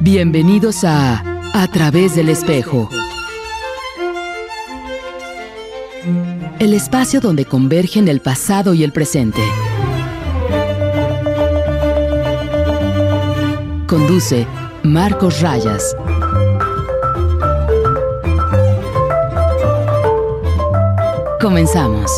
Bienvenidos a A través del espejo. El espacio donde convergen el pasado y el presente. Conduce Marcos Rayas. Comenzamos.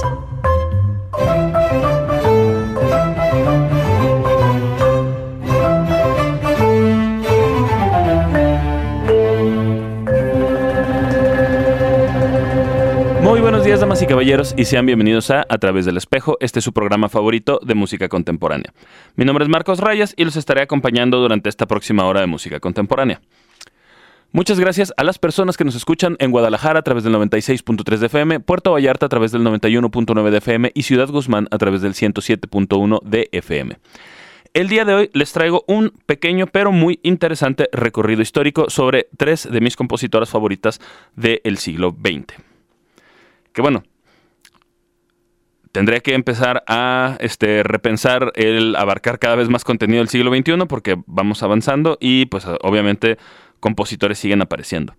Días, damas y caballeros, y sean bienvenidos a A través del espejo. Este es su programa favorito de música contemporánea. Mi nombre es Marcos Rayas y los estaré acompañando durante esta próxima hora de música contemporánea. Muchas gracias a las personas que nos escuchan en Guadalajara a través del 96.3 de FM, Puerto Vallarta a través del 91.9 de FM y Ciudad Guzmán a través del 107.1 de FM. El día de hoy les traigo un pequeño pero muy interesante recorrido histórico sobre tres de mis compositoras favoritas del siglo XX. Que bueno, tendré que empezar a este, repensar el abarcar cada vez más contenido del siglo XXI porque vamos avanzando y pues obviamente compositores siguen apareciendo.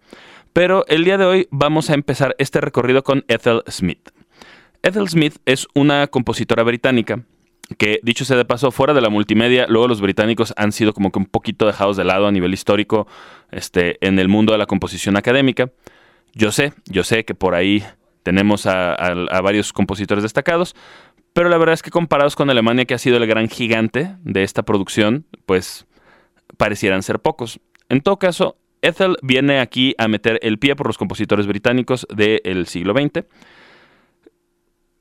Pero el día de hoy vamos a empezar este recorrido con Ethel Smith. Ethel Smith es una compositora británica que, dicho sea de paso, fuera de la multimedia, luego los británicos han sido como que un poquito dejados de lado a nivel histórico este, en el mundo de la composición académica. Yo sé, yo sé que por ahí tenemos a, varios compositores destacados, pero la verdad es que comparados con Alemania, que ha sido el gran gigante de esta producción, pues parecieran ser pocos. En todo caso, Ethel viene aquí a meter el pie por los compositores británicos del siglo XX.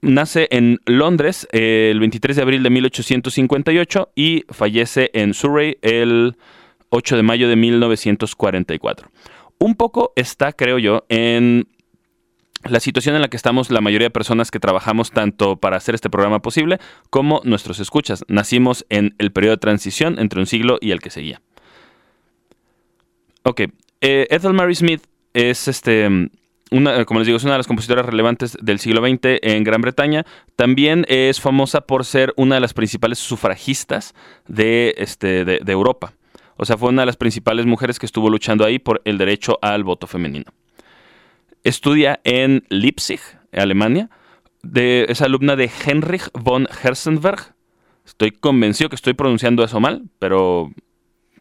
Nace en Londres eh, el 23 de abril de 1858 y fallece en Surrey el 8 de mayo de 1944. Un poco está, creo yo, en la situación en la que estamos la mayoría de personas que trabajamos tanto para hacer este programa posible como nuestros escuchas. Nacimos en el periodo de transición entre un siglo y el que seguía. Ok, eh, Ethel Mary Smith es este... Una, como les digo, es una de las compositoras relevantes del siglo XX en Gran Bretaña. También es famosa por ser una de las principales sufragistas de, este, de, de Europa. O sea, fue una de las principales mujeres que estuvo luchando ahí por el derecho al voto femenino. Estudia en Leipzig, Alemania. Es alumna de Heinrich von Herzenberg. Estoy convencido que estoy pronunciando eso mal, pero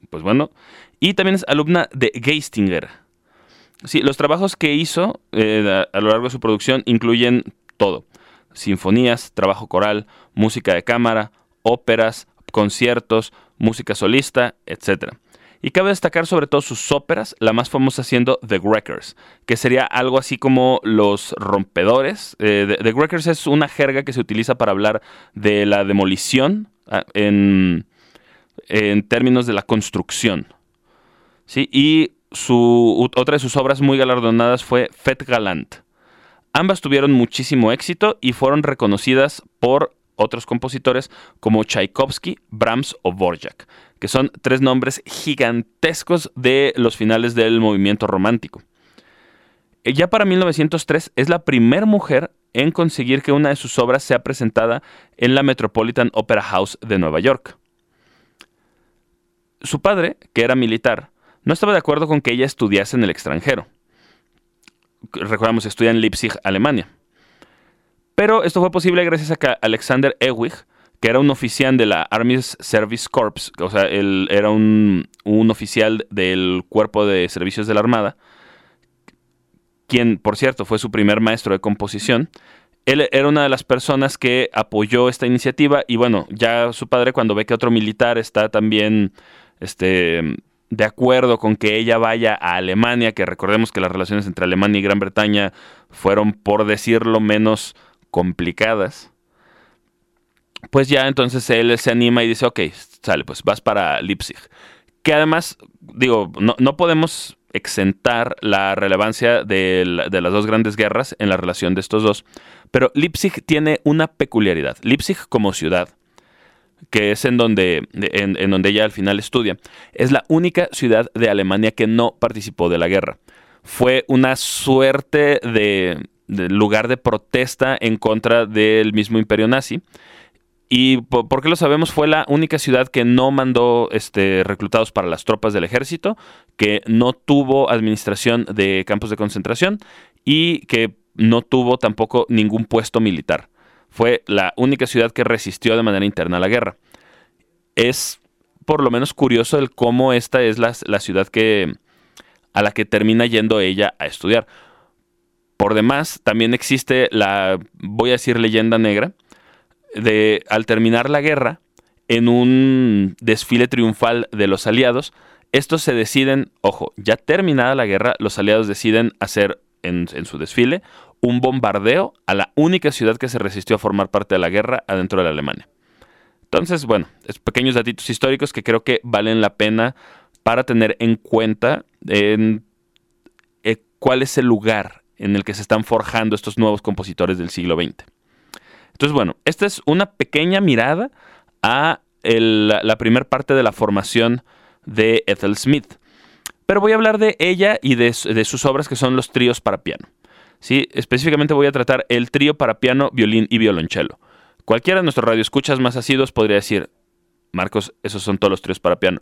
pues bueno. Y también es alumna de Geistinger. Sí, los trabajos que hizo eh, a, a lo largo de su producción incluyen todo. Sinfonías, trabajo coral, música de cámara, óperas, conciertos, música solista, etc. Y cabe destacar sobre todo sus óperas, la más famosa siendo The Wreckers, que sería algo así como los rompedores. Eh, The Wreckers es una jerga que se utiliza para hablar de la demolición ah, en, en términos de la construcción. ¿sí? Y su, otra de sus obras muy galardonadas fue Fet Galant. Ambas tuvieron muchísimo éxito y fueron reconocidas por otros compositores como Tchaikovsky, Brahms o Borjak, que son tres nombres gigantescos de los finales del movimiento romántico. Ya para 1903 es la primera mujer en conseguir que una de sus obras sea presentada en la Metropolitan Opera House de Nueva York. Su padre, que era militar, no estaba de acuerdo con que ella estudiase en el extranjero. Recordamos, estudia en Leipzig, Alemania. Pero esto fue posible gracias a que Alexander Ewig, que era un oficial de la Army Service Corps, o sea, él era un, un oficial del cuerpo de servicios de la Armada, quien, por cierto, fue su primer maestro de composición. Él era una de las personas que apoyó esta iniciativa y bueno, ya su padre cuando ve que otro militar está también este, de acuerdo con que ella vaya a Alemania, que recordemos que las relaciones entre Alemania y Gran Bretaña fueron, por decirlo menos, complicadas, pues ya entonces él se anima y dice, ok, sale, pues vas para Leipzig. Que además, digo, no, no podemos exentar la relevancia de, la, de, las dos grandes guerras en la relación de estos dos, pero Leipzig tiene una peculiaridad. Leipzig como ciudad que es en donde, en, donde ella al final estudia, es la única ciudad de Alemania que no participó de la guerra. Fue una suerte de lugar de protesta en contra del mismo imperio nazi. ¿Y por qué lo sabemos? Fue la única ciudad que no mandó este, reclutados para las tropas del ejército, que no tuvo administración de campos de concentración y que no tuvo tampoco ningún puesto militar. Fue la única ciudad que resistió de manera interna a la guerra. Es por lo menos curioso el cómo esta es la, la ciudad que, a la que termina yendo ella a estudiar. Por demás, también existe la, voy a decir, leyenda negra, de al terminar la guerra, en un desfile triunfal de los aliados, estos se deciden, ojo, ya terminada la guerra, los aliados deciden hacer en, su desfile un bombardeo a la única ciudad que se resistió a formar parte de la guerra adentro de la Alemania. Entonces, bueno, pequeños datos históricos que creo que valen la pena para tener en cuenta en, eh, cuál es el lugar en el que se están forjando estos nuevos compositores del siglo XX. Entonces, bueno, esta es una pequeña mirada a la, primera parte de la formación de Ethel Smith. Pero voy a hablar de ella y de, sus obras que son los tríos para piano. ¿sí? Específicamente voy a tratar el trío para piano, violín y violonchelo. Cualquiera de nuestros radioescuchas más asidos podría decir, Marcos, esos son todos los tríos para piano.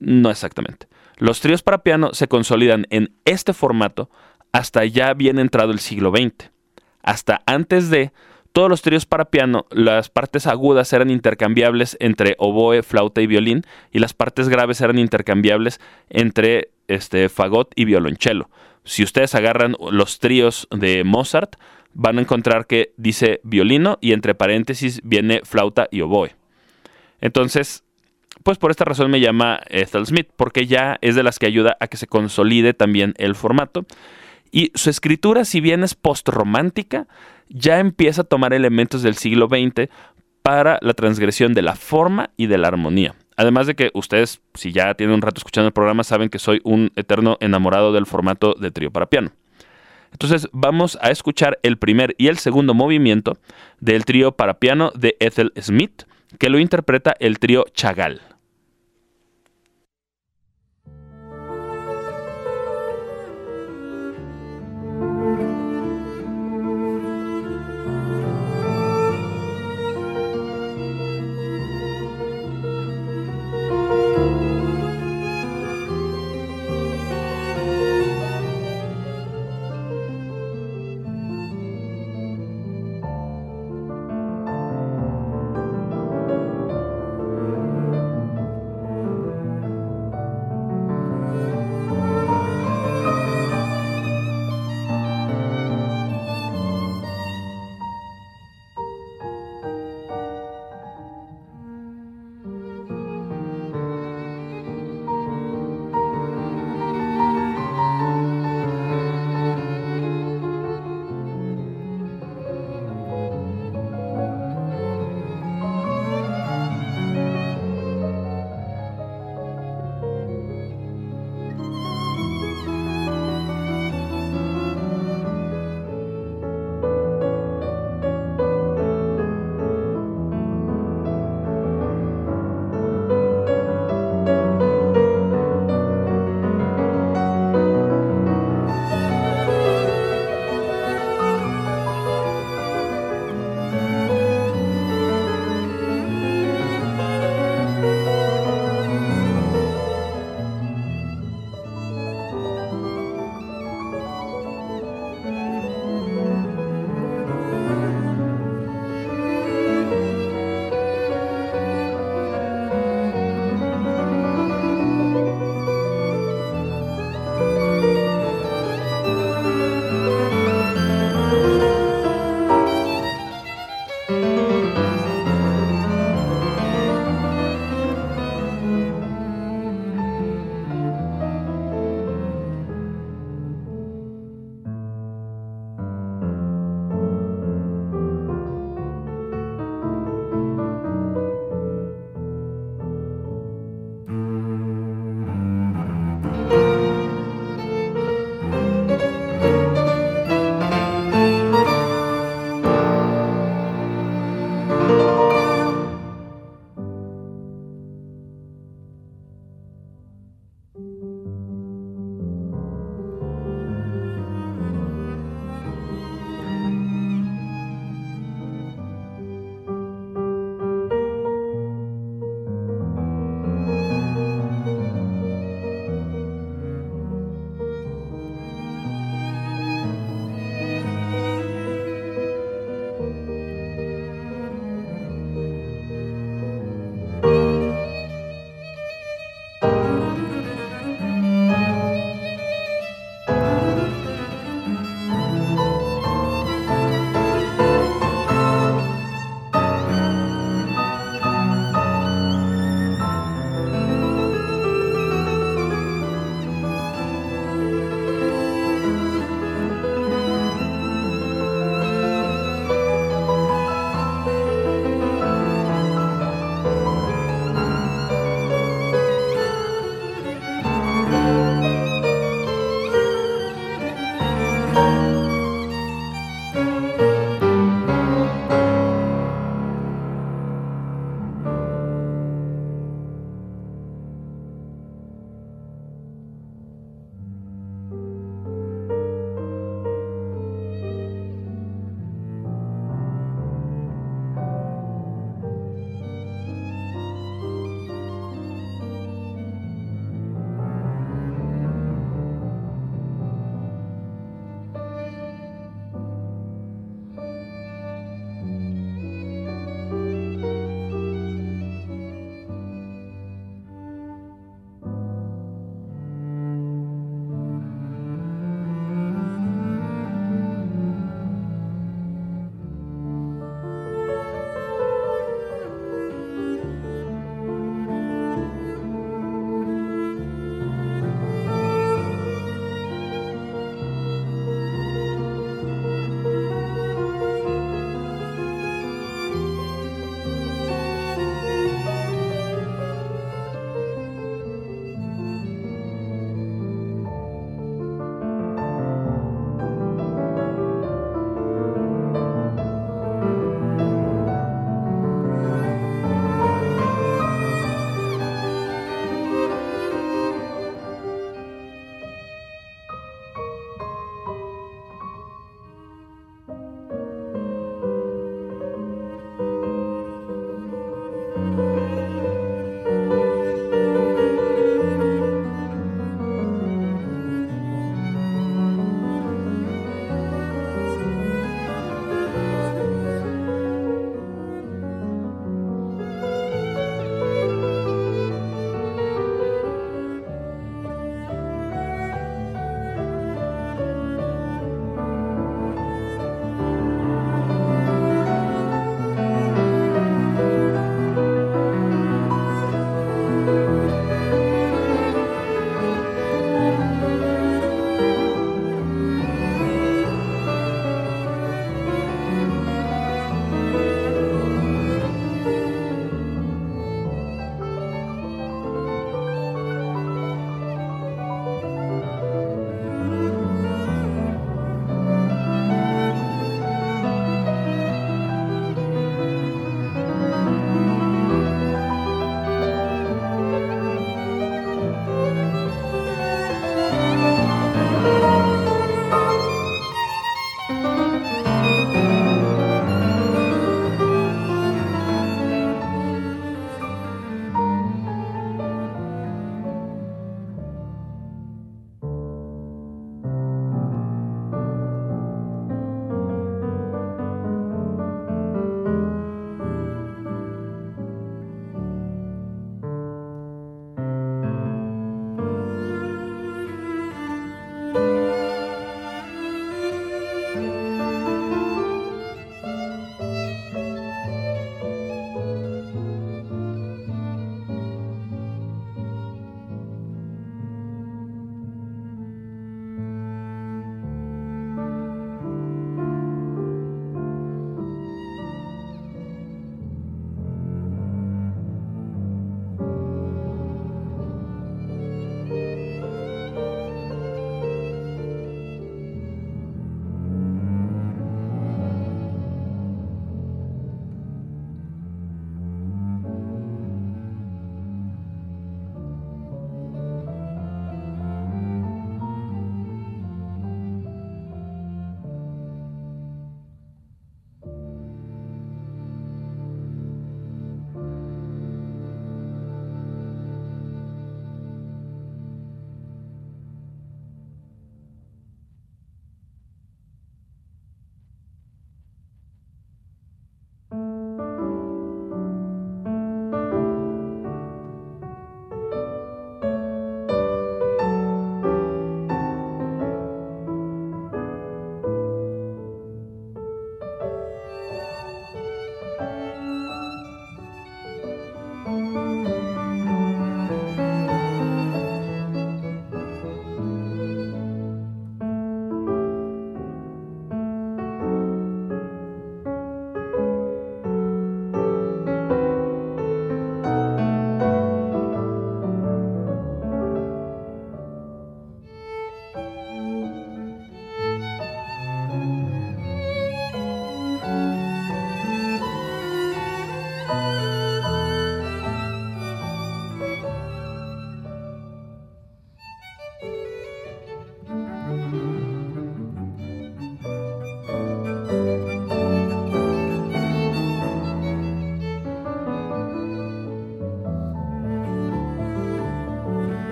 No exactamente. Los tríos para piano se consolidan en este formato hasta ya bien entrado el siglo XX. Hasta antes de todos los tríos para piano, las partes agudas eran intercambiables entre oboe, flauta y violín, y las partes graves eran intercambiables entre este, fagot y violonchelo. Si ustedes agarran los tríos de Mozart, van a encontrar que dice violino y entre paréntesis viene flauta y oboe. Entonces, pues por esta razón me llama Ethel Smith, porque ya es de las que ayuda a que se consolide también el formato. Y su escritura, si bien es postromántica, ya empieza a tomar elementos del siglo XX para la transgresión de la forma y de la armonía. Además de que ustedes, si ya tienen un rato escuchando el programa, saben que soy un eterno enamorado del formato de trío para piano. Entonces vamos a escuchar el primer y el segundo movimiento del trío para piano de Ethel Smith, que lo interpreta el trío Chagall.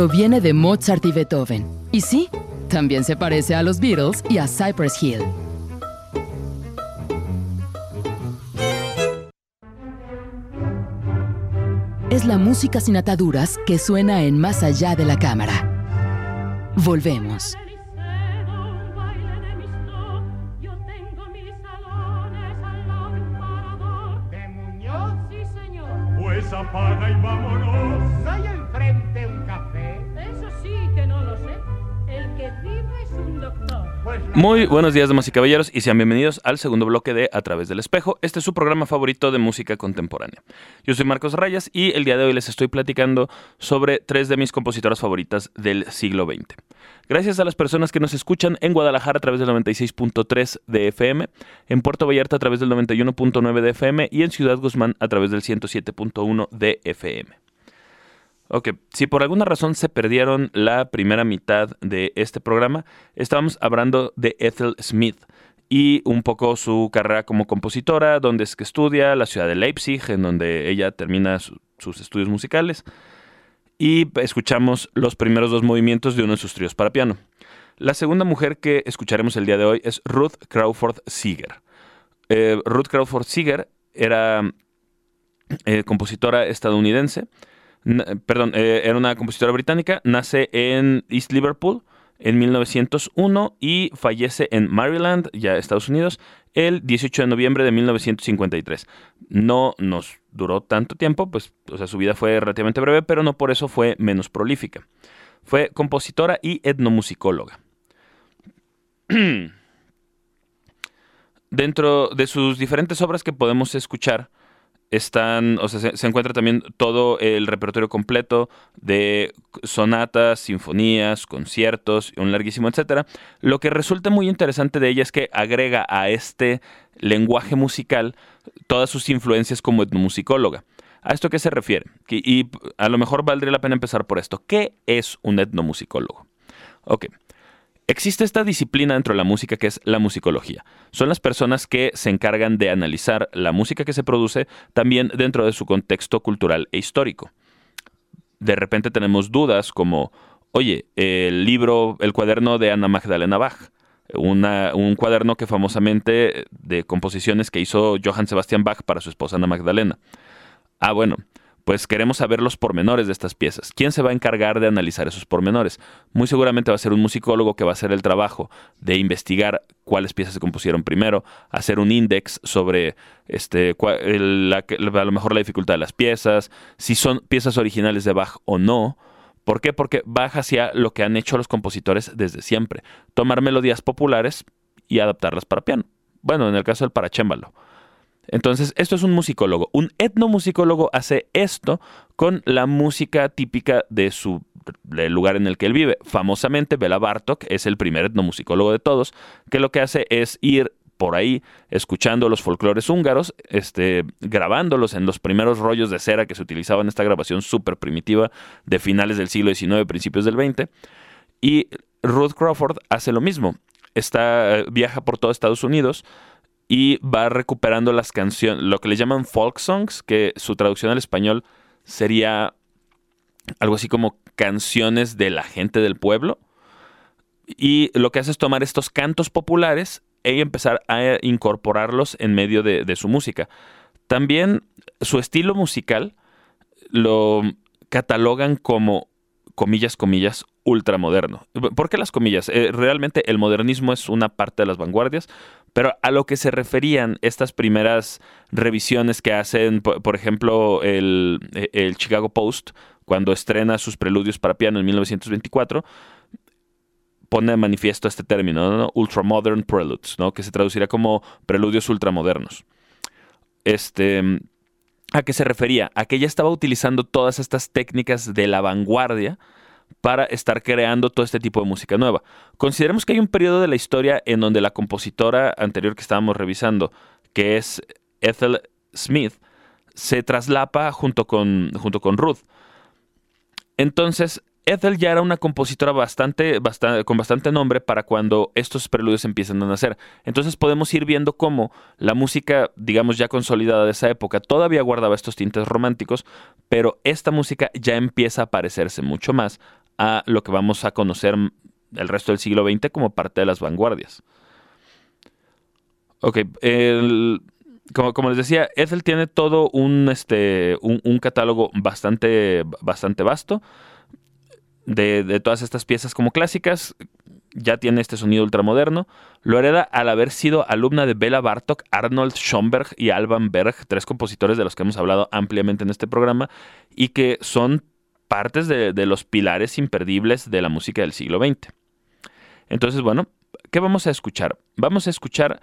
Proviene de Mozart y Beethoven. Y sí, también se parece a los Beatles y a Cypress Hill. Es la música sin ataduras que suena en Más allá de la cámara. Volvemos. Muy buenos días, damas y caballeros, y sean bienvenidos al segundo bloque de A través del espejo. Este es su programa favorito de música contemporánea. Yo soy Marcos Rayas y el día de hoy les estoy platicando sobre tres de mis compositoras favoritas del siglo XX. Gracias a las personas que nos escuchan en Guadalajara a través del 96.3 de FM, en Puerto Vallarta a través del 91.9 de FM y en Ciudad Guzmán a través del 107.1 de FM. Ok, si por alguna razón se perdieron la primera mitad de este programa, estábamos hablando de Ethel Smith y un poco su carrera como compositora, donde es que estudia, la ciudad de Leipzig, en donde ella termina su- sus estudios musicales, y escuchamos los primeros dos movimientos de uno de sus tríos para piano. La segunda mujer que escucharemos el día de hoy es Ruth Crawford Seeger. Eh, Ruth Crawford Seeger era eh, compositora estadounidense, perdón, eh, era una compositora británica, nace en East Liverpool en 1901 y fallece en Maryland, ya Estados Unidos, el 18 de noviembre de 1953. No nos duró tanto tiempo, pues, o sea, su vida fue relativamente breve, pero no por eso fue menos prolífica. Fue compositora y etnomusicóloga. Dentro de sus diferentes obras que podemos escuchar, están, o sea, se, encuentra también todo el repertorio completo de sonatas, sinfonías, conciertos, un larguísimo etcétera. Lo que resulta muy interesante de ella es que agrega a este lenguaje musical todas sus influencias como etnomusicóloga. ¿A esto qué se refiere? Que- y a lo mejor valdría la pena empezar por esto. ¿Qué es un etnomusicólogo? Ok. Existe esta disciplina dentro de la música que es la musicología. Son las personas que se encargan de analizar la música que se produce también dentro de su contexto cultural e histórico. De repente tenemos dudas como, oye, el libro, el cuaderno de Ana Magdalena Bach, un cuaderno que famosamente de composiciones que hizo Johann Sebastian Bach para su esposa Ana Magdalena. Ah, bueno, pues queremos saber los pormenores de estas piezas. ¿Quién se va a encargar de analizar esos pormenores? Muy seguramente va a ser un musicólogo que va a hacer el trabajo de investigar cuáles piezas se compusieron primero, hacer un index sobre este, la- a lo mejor la dificultad de las piezas, si son piezas originales de Bach o no. ¿Por qué? Porque Bach hacía lo que han hecho los compositores desde siempre, tomar melodías populares y adaptarlas para piano. Bueno, en el caso del para chémbalo. Entonces, esto es un musicólogo. Un etnomusicólogo hace esto con la música típica de su del lugar en el que él vive. Famosamente, Bela Bartok es el primer etnomusicólogo de todos, que lo que hace es ir por ahí escuchando los folclores húngaros, este, grabándolos en los primeros rollos de cera que se utilizaban en esta grabación súper primitiva de finales del siglo XIX, principios del XX. Y Ruth Crawford hace lo mismo. Está, viaja por todo Estados Unidos y va recuperando las canciones, lo que le llaman folk songs, que su traducción al español sería algo así como canciones de la gente del pueblo. Y lo que hace es tomar estos cantos populares y empezar a incorporarlos en medio de, de su música. También su estilo musical lo catalogan como, comillas, comillas, ultramoderno. ¿Por qué las comillas? Eh, realmente el modernismo es una parte de las vanguardias, pero a lo que se referían estas primeras revisiones que hacen, por, ejemplo, el, el Chicago Post, cuando estrena sus preludios para piano en 1924, pone de manifiesto este término, ¿no? Ultramodern Preludes, ¿no? que se traduciría como preludios ultramodernos. Este, ¿A qué se refería? A que ella estaba utilizando todas estas técnicas de la vanguardia para estar creando todo este tipo de música nueva. Consideremos que hay un periodo de la historia en donde la compositora anterior que estábamos revisando, que es Ethel Smith, se traslapa junto con, junto con Ruth. Entonces, Ethel ya era una compositora bastante, bastante, con bastante nombre para cuando estos preludios empiezan a nacer. Entonces podemos ir viendo cómo la música, digamos ya consolidada de esa época, todavía guardaba estos tintes románticos, pero esta música ya empieza a parecerse mucho más a lo que vamos a conocer el resto del siglo XX como parte de las vanguardias. Ok, como, les decía, Ethel tiene todo un, este, un, catálogo bastante, bastante vasto de, todas estas piezas como clásicas. Ya tiene este sonido ultramoderno. Lo hereda al haber sido alumna de Bela Bartok, Arnold Schoenberg y Alban Berg, tres compositores de los que hemos hablado ampliamente en este programa y que son partes de, los pilares imperdibles de la música del siglo XX. Entonces, bueno, ¿qué vamos a escuchar? Vamos a escuchar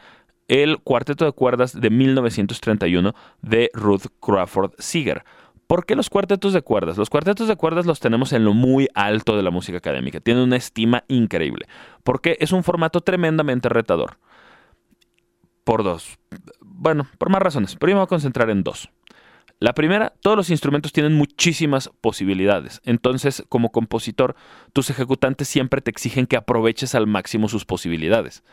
el cuarteto de cuerdas de 1931 de Ruth Crawford Seeger. ¿Por qué los cuartetos de cuerdas? Los cuartetos de cuerdas los tenemos en lo muy alto de la música académica. Tienen una estima increíble. Porque es un formato tremendamente retador. Por dos. Bueno, por más razones. Pero yo me voy a concentrar en dos. La primera, todos los instrumentos tienen muchísimas posibilidades. Entonces, como compositor, tus ejecutantes siempre te exigen que aproveches al máximo sus posibilidades.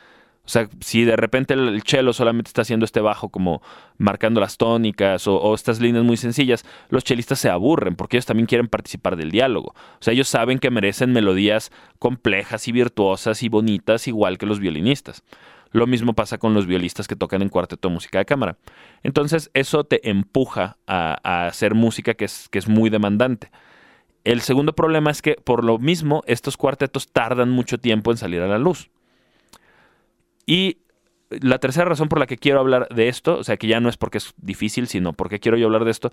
O sea, si de repente el cello solamente está haciendo este bajo como marcando las tónicas o, estas líneas muy sencillas, los chelistas se aburren porque ellos también quieren participar del diálogo. O sea, ellos saben que merecen melodías complejas y virtuosas y bonitas igual que los violinistas. Lo mismo pasa con los violistas que tocan en cuarteto música de cámara. Entonces, eso te empuja a, hacer música que es, que es muy demandante. El segundo problema es que, por lo mismo, estos cuartetos tardan mucho tiempo en salir a la luz. Y la tercera razón por la que quiero hablar de esto, o sea, que ya no es porque es difícil, sino porque quiero yo hablar de esto,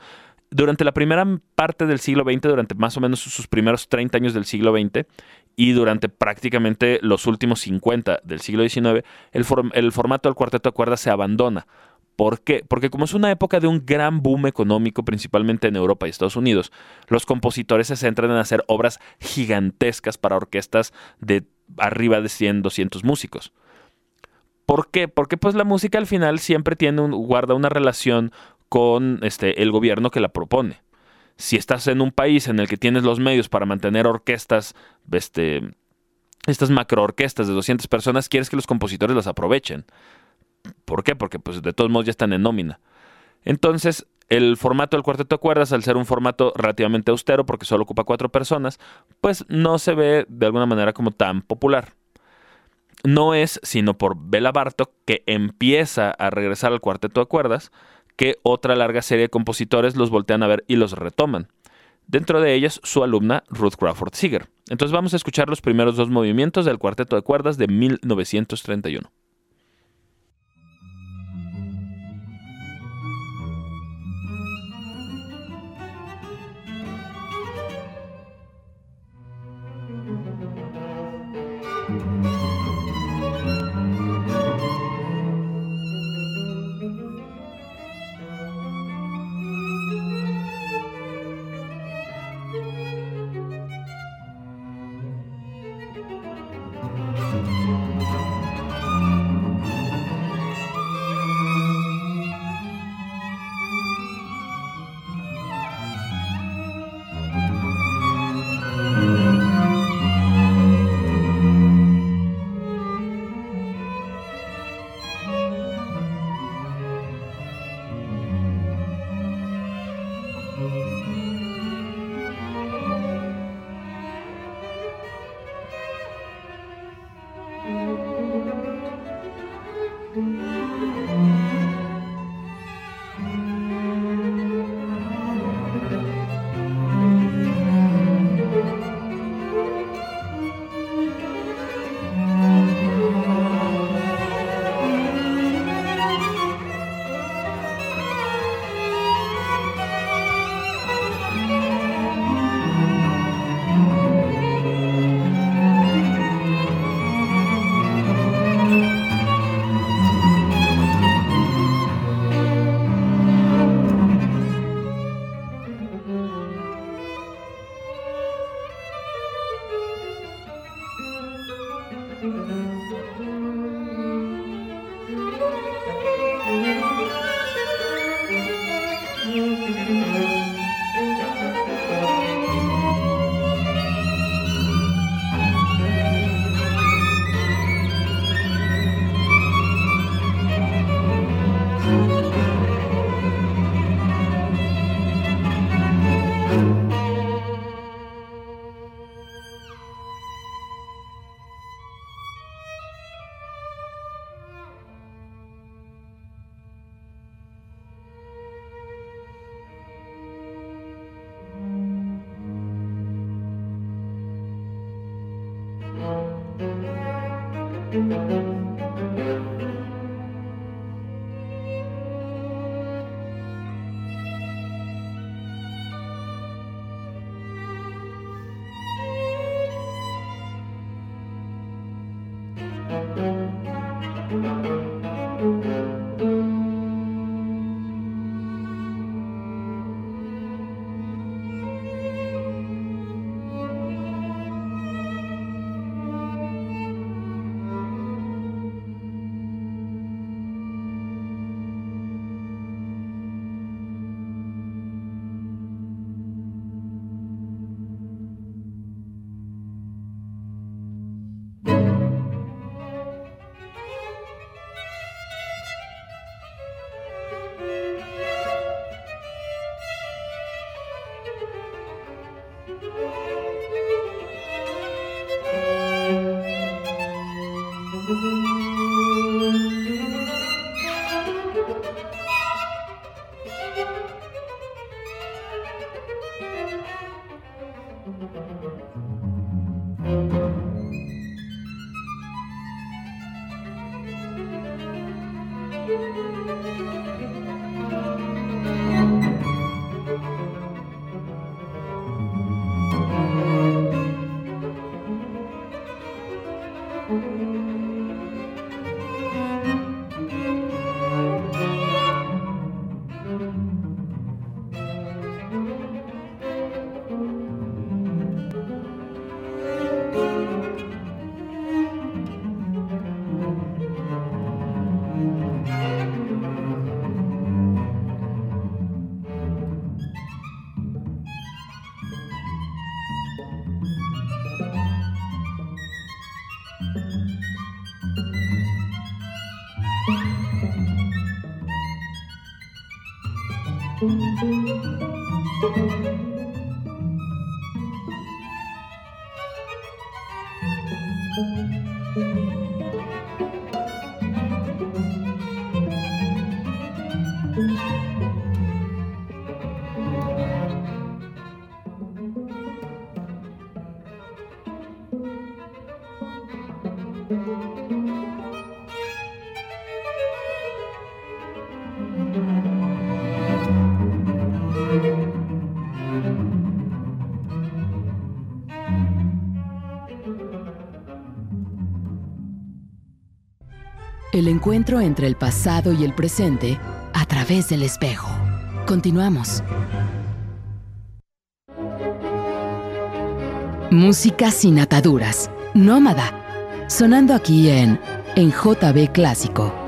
durante la primera parte del siglo XX, durante más o menos sus primeros 30 años del siglo XX y durante prácticamente los últimos 50 del siglo XIX, el, formato del cuarteto de cuerdas se abandona. ¿Por qué? Porque como es una época de un gran boom económico, principalmente en Europa y Estados Unidos, los compositores se centran en hacer obras gigantescas para orquestas de arriba de 100, 200 músicos. ¿Por qué? Porque pues la música al final siempre tiene un, guarda una relación con este, el gobierno que la propone. Si estás en un país en el que tienes los medios para mantener orquestas, este, estas macroorquestas de 200 personas, quieres que los compositores las aprovechen. ¿Por qué? Porque pues de todos modos ya están en nómina. Entonces, el formato del cuarteto de cuerdas, al ser un formato relativamente austero porque solo ocupa cuatro personas, pues no se ve de alguna manera como tan popular no es sino por Bela Bartok que empieza a regresar al cuarteto de cuerdas que otra larga serie de compositores los voltean a ver y los retoman. Dentro de ellas su alumna Ruth Crawford Seeger. Entonces vamos a escuchar los primeros dos movimientos del cuarteto de cuerdas de 1931. El encuentro entre el pasado y el presente a través del espejo. Continuamos. Música sin ataduras. Nómada. Sonando aquí en, en JB Clásico.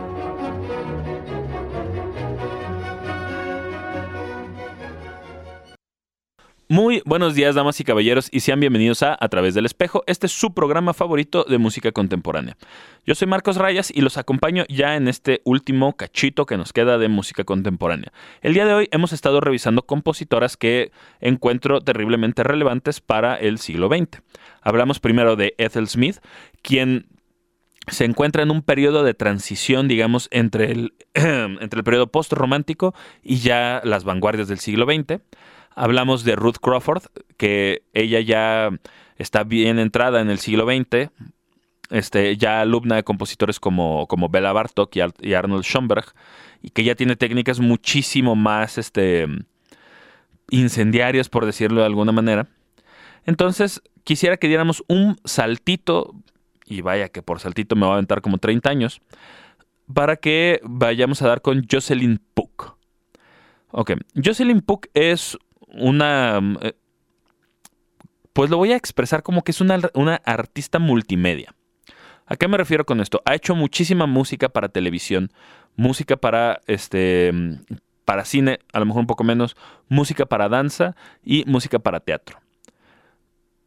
Buenos días, damas y caballeros, y sean bienvenidos a A través del espejo. Este es su programa favorito de música contemporánea. Yo soy Marcos Rayas y los acompaño ya en este último cachito que nos queda de música contemporánea. El día de hoy hemos estado revisando compositoras que encuentro terriblemente relevantes para el siglo XX. Hablamos primero de Ethel Smith, quien se encuentra en un periodo de transición, digamos, entre el, entre el periodo post-romántico y ya las vanguardias del siglo XX. Hablamos de Ruth Crawford, que ella ya está bien entrada en el siglo XX, este, ya alumna de compositores como, como Bela Bartok y, Arnold Schoenberg, y que ya tiene técnicas muchísimo más este, incendiarias, por decirlo de alguna manera. Entonces, quisiera que diéramos un saltito, y vaya que por saltito me va a aventar como 30 años, para que vayamos a dar con Jocelyn Puck. Ok, Jocelyn Puck es una... Eh, pues lo voy a expresar como que es una, artista multimedia. ¿A qué me refiero con esto? Ha hecho muchísima música para televisión, música para este para cine, a lo mejor un poco menos, música para danza y música para teatro.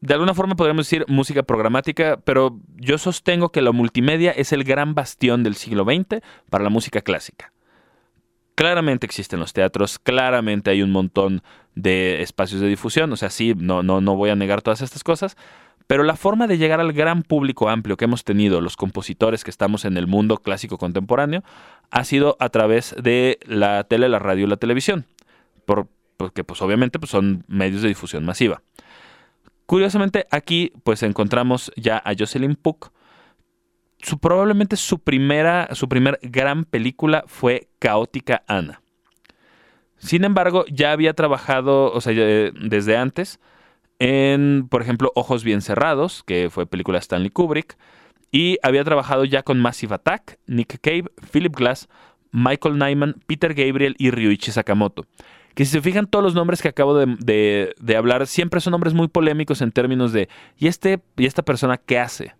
De alguna forma podríamos decir música programática, pero yo sostengo que la multimedia es el gran bastión del siglo XX para la música clásica. Claramente existen los teatros, claramente hay un montón de espacios de difusión, o sea, sí, no, no, no voy a negar todas estas cosas, pero la forma de llegar al gran público amplio que hemos tenido los compositores que estamos en el mundo clásico contemporáneo ha sido a través de la tele, la radio y la televisión, porque pues obviamente pues, son medios de difusión masiva. Curiosamente aquí pues encontramos ya a Jocelyn Puck, probablemente su primera, su primer gran película fue Caótica Ana. Sin embargo, ya había trabajado, o sea, desde antes, en, por ejemplo, Ojos Bien Cerrados, que fue película de Stanley Kubrick, y había trabajado ya con Massive Attack, Nick Cave, Philip Glass, Michael Nyman, Peter Gabriel y Ryuichi Sakamoto. Que si se fijan, todos los nombres que acabo de, de hablar siempre son nombres muy polémicos en términos de, ¿y, este, ¿y esta persona qué hace?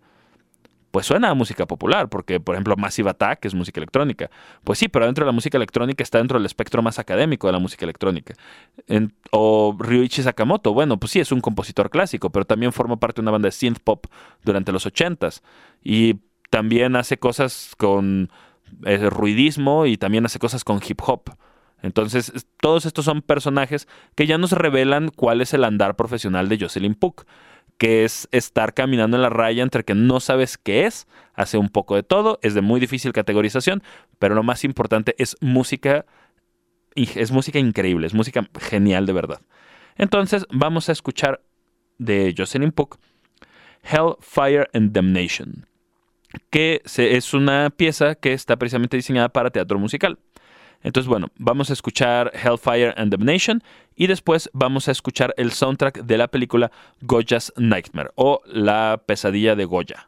Pues suena a música popular, porque por ejemplo Massive Attack es música electrónica. Pues sí, pero dentro de la música electrónica está dentro del espectro más académico de la música electrónica. o Ryuichi Sakamoto, bueno, pues sí, es un compositor clásico, pero también forma parte de una banda de synth pop durante los ochentas. Y también hace cosas con eh, ruidismo y también hace cosas con hip hop. Entonces, todos estos son personajes que ya nos revelan cuál es el andar profesional de Jocelyn Puck que es estar caminando en la raya entre que no sabes qué es, hace un poco de todo, es de muy difícil categorización, pero lo más importante es música, es música increíble, es música genial de verdad. Entonces vamos a escuchar de Jocelyn Puck Hell, Fire and Damnation. que es una pieza que está precisamente diseñada para teatro musical. Entonces, bueno, vamos a escuchar Hellfire and Damnation y después vamos a escuchar el soundtrack de la película Goya's Nightmare o La pesadilla de Goya.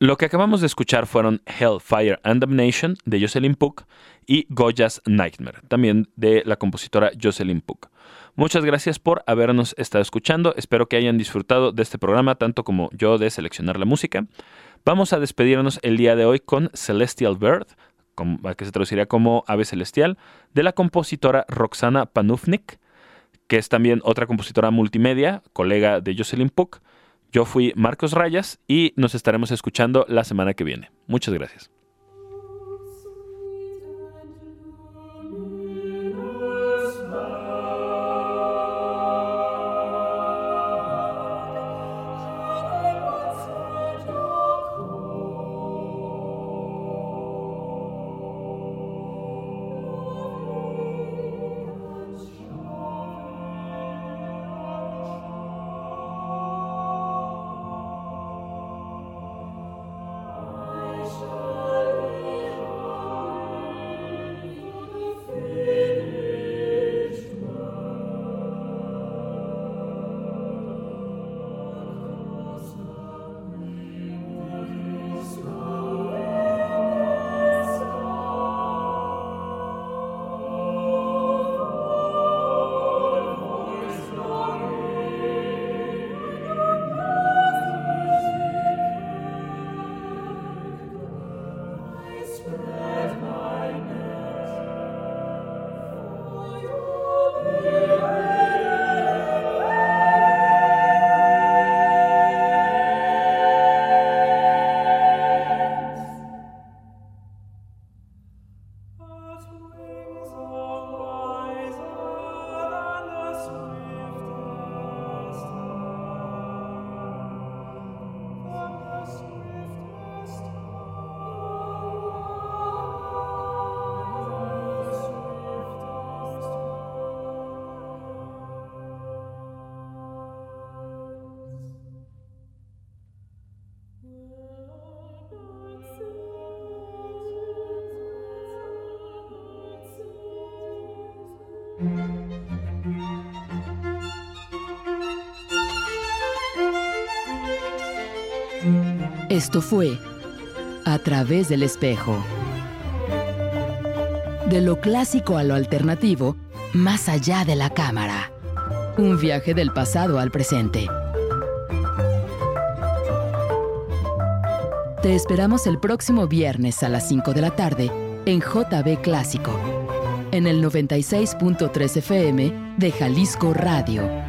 Lo que acabamos de escuchar fueron Hellfire and Damnation de Jocelyn Puck y Goya's Nightmare, también de la compositora Jocelyn Puck. Muchas gracias por habernos estado escuchando. Espero que hayan disfrutado de este programa tanto como yo de seleccionar la música. Vamos a despedirnos el día de hoy con Celestial Bird, que se traduciría como Ave Celestial, de la compositora Roxana Panufnik, que es también otra compositora multimedia, colega de Jocelyn Puck. Yo fui Marcos Rayas y nos estaremos escuchando la semana que viene. Muchas gracias. Esto fue A través del espejo. De lo clásico a lo alternativo, más allá de la cámara. Un viaje del pasado al presente. Te esperamos el próximo viernes a las 5 de la tarde en JB Clásico, en el 96.3 FM de Jalisco Radio